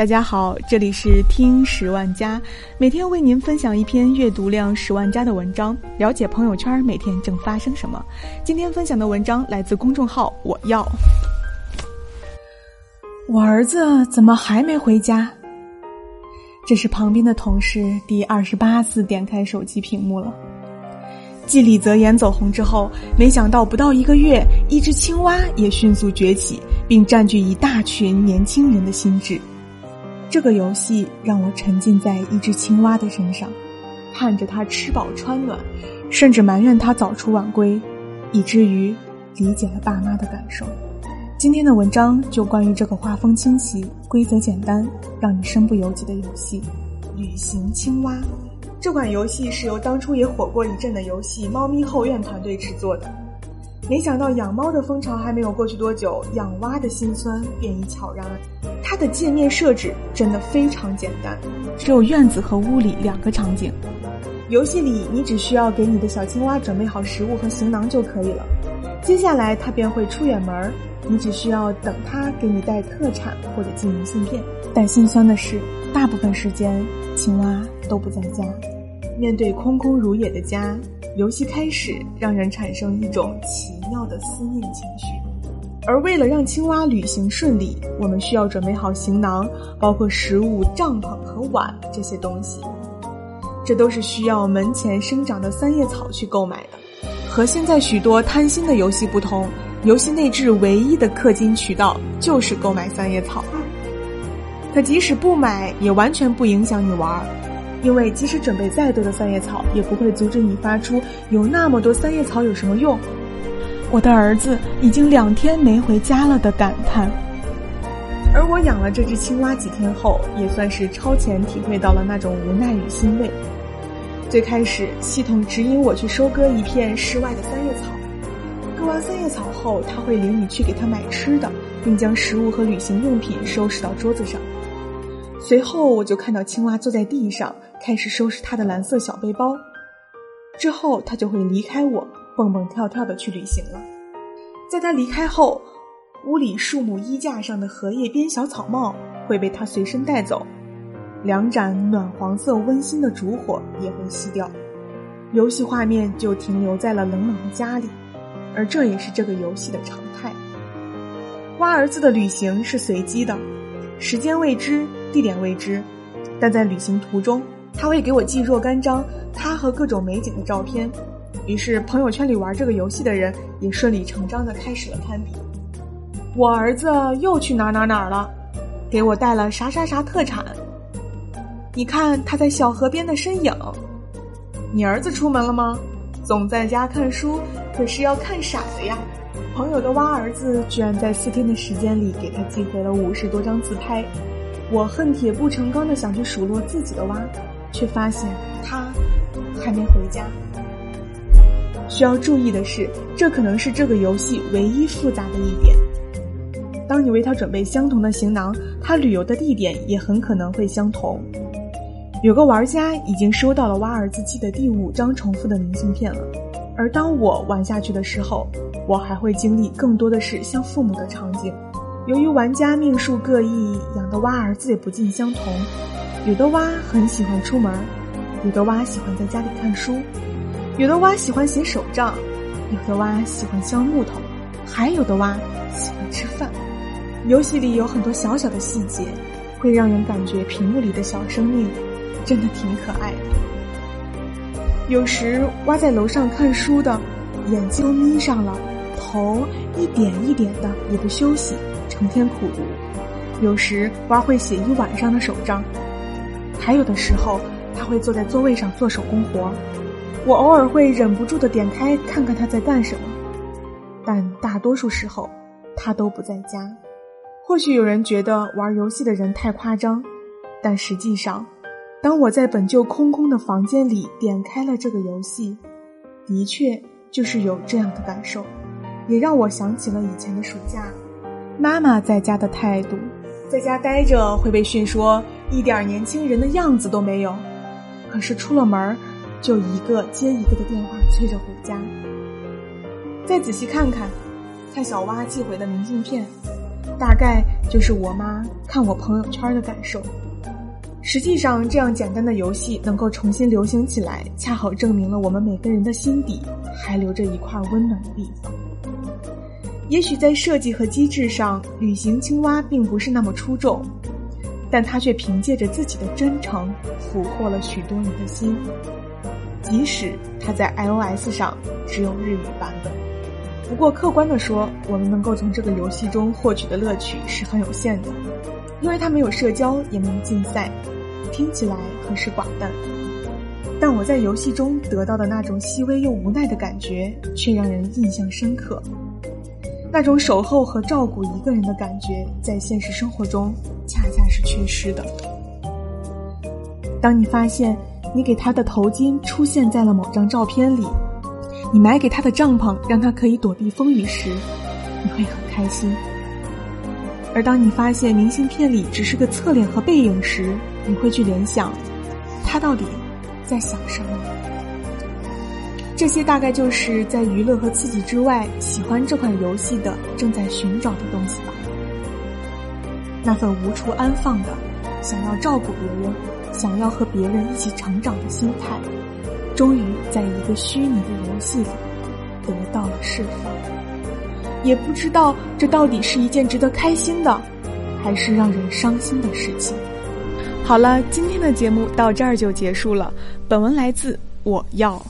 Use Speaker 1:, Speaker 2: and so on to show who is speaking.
Speaker 1: 大家好，这里是听十万加，每天为您分享一篇阅读量十万加的文章，了解朋友圈每天正发生什么。今天分享的文章来自公众号“我要”。我儿子怎么还没回家？这是旁边的同事第二十八次点开手机屏幕了。继李泽言走红之后，没想到不到一个月，一只青蛙也迅速崛起，并占据一大群年轻人的心智。这个游戏让我沉浸在一只青蛙的身上，看着它吃饱穿暖，甚至埋怨它早出晚归，以至于理解了爸妈的感受。今天的文章就关于这个画风清奇、规则简单、让你身不由己的游戏——旅行青蛙。这款游戏是由当初也火过一阵的游戏《猫咪后院》团队制作的。没想到养猫的风潮还没有过去多久，养蛙的辛酸便已悄然。它的界面设置真的非常简单，只有院子和屋里两个场景。游戏里你只需要给你的小青蛙准备好食物和行囊就可以了。接下来它便会出远门，你只需要等它给你带特产或者寄明信片。但心酸的是，大部分时间青蛙都不在家。面对空空如也的家。游戏开始，让人产生一种奇妙的思念情绪。而为了让青蛙旅行顺利，我们需要准备好行囊，包括食物、帐篷和碗这些东西。这都是需要门前生长的三叶草去购买的。和现在许多贪心的游戏不同，游戏内置唯一的氪金渠道就是购买三叶草。可即使不买，也完全不影响你玩。因为即使准备再多的三叶草，也不会阻止你发出有那么多三叶草有什么用？我的儿子已经两天没回家了的感叹。而我养了这只青蛙几天后，也算是超前体会到了那种无奈与欣慰。最开始，系统指引我去收割一片室外的三叶草，割完三叶草后，他会领你去给他买吃的，并将食物和旅行用品收拾到桌子上。随后，我就看到青蛙坐在地上。开始收拾他的蓝色小背包，之后他就会离开我，蹦蹦跳跳的去旅行了。在他离开后，屋里树木衣架上的荷叶边小草帽会被他随身带走，两盏暖黄色温馨的烛火也会熄掉，游戏画面就停留在了冷冷的家里，而这也是这个游戏的常态。蛙儿子的旅行是随机的，时间未知，地点未知，但在旅行途中。他会给我寄若干张他和各种美景的照片，于是朋友圈里玩这个游戏的人也顺理成章的开始了攀比。我儿子又去哪哪哪了，给我带了啥啥啥特产。你看他在小河边的身影。你儿子出门了吗？总在家看书，可是要看傻的呀。朋友的蛙儿子居然在四天的时间里给他寄回了五十多张自拍。我恨铁不成钢的想去数落自己的蛙。却发现他还没回家。需要注意的是，这可能是这个游戏唯一复杂的一点。当你为他准备相同的行囊，他旅游的地点也很可能会相同。有个玩家已经收到了蛙儿子寄的第五张重复的明信片了，而当我玩下去的时候，我还会经历更多的是像父母的场景。由于玩家命数各异，养的蛙儿子也不尽相同。有的蛙很喜欢出门，有的蛙喜欢在家里看书，有的蛙喜欢写手账，有的蛙喜欢削木头，还有的蛙喜欢吃饭。游戏里有很多小小的细节，会让人感觉屏幕里的小生命真的挺可爱的。有时蛙在楼上看书的眼睛都眯上了，头一点一点的也不休息，成天苦读。有时蛙会写一晚上的手账。还有的时候，他会坐在座位上做手工活，我偶尔会忍不住的点开看看他在干什么，但大多数时候，他都不在家。或许有人觉得玩游戏的人太夸张，但实际上，当我在本就空空的房间里点开了这个游戏，的确就是有这样的感受，也让我想起了以前的暑假，妈妈在家的态度。在家待着会被训说一点年轻人的样子都没有，可是出了门就一个接一个的电话催着回家。再仔细看看，蔡小蛙寄回的明信片，大概就是我妈看我朋友圈的感受。实际上，这样简单的游戏能够重新流行起来，恰好证明了我们每个人的心底还留着一块温暖的地方。也许在设计和机制上，旅行青蛙并不是那么出众，但它却凭借着自己的真诚，俘获了许多人的心。即使它在 iOS 上只有日语版本。不过，客观的说，我们能够从这个游戏中获取的乐趣是很有限的。因为它没有社交，也没有竞赛，听起来很是寡淡。但我在游戏中得到的那种细微又无奈的感觉，却让人印象深刻。那种守候和照顾一个人的感觉，在现实生活中恰恰是缺失的。当你发现你给他的头巾出现在了某张照片里，你买给他的帐篷让他可以躲避风雨时，你会很开心。而当你发现明信片里只是个侧脸和背影时，你会去联想，他到底在想什么？这些大概就是在娱乐和刺激之外，喜欢这款游戏的正在寻找的东西吧。那份无处安放的，想要照顾别人，想要和别人一起成长的心态，终于在一个虚拟的游戏里得到了释放。也不知道这到底是一件值得开心的，还是让人伤心的事情。好了，今天的节目到这儿就结束了。本文来自我要。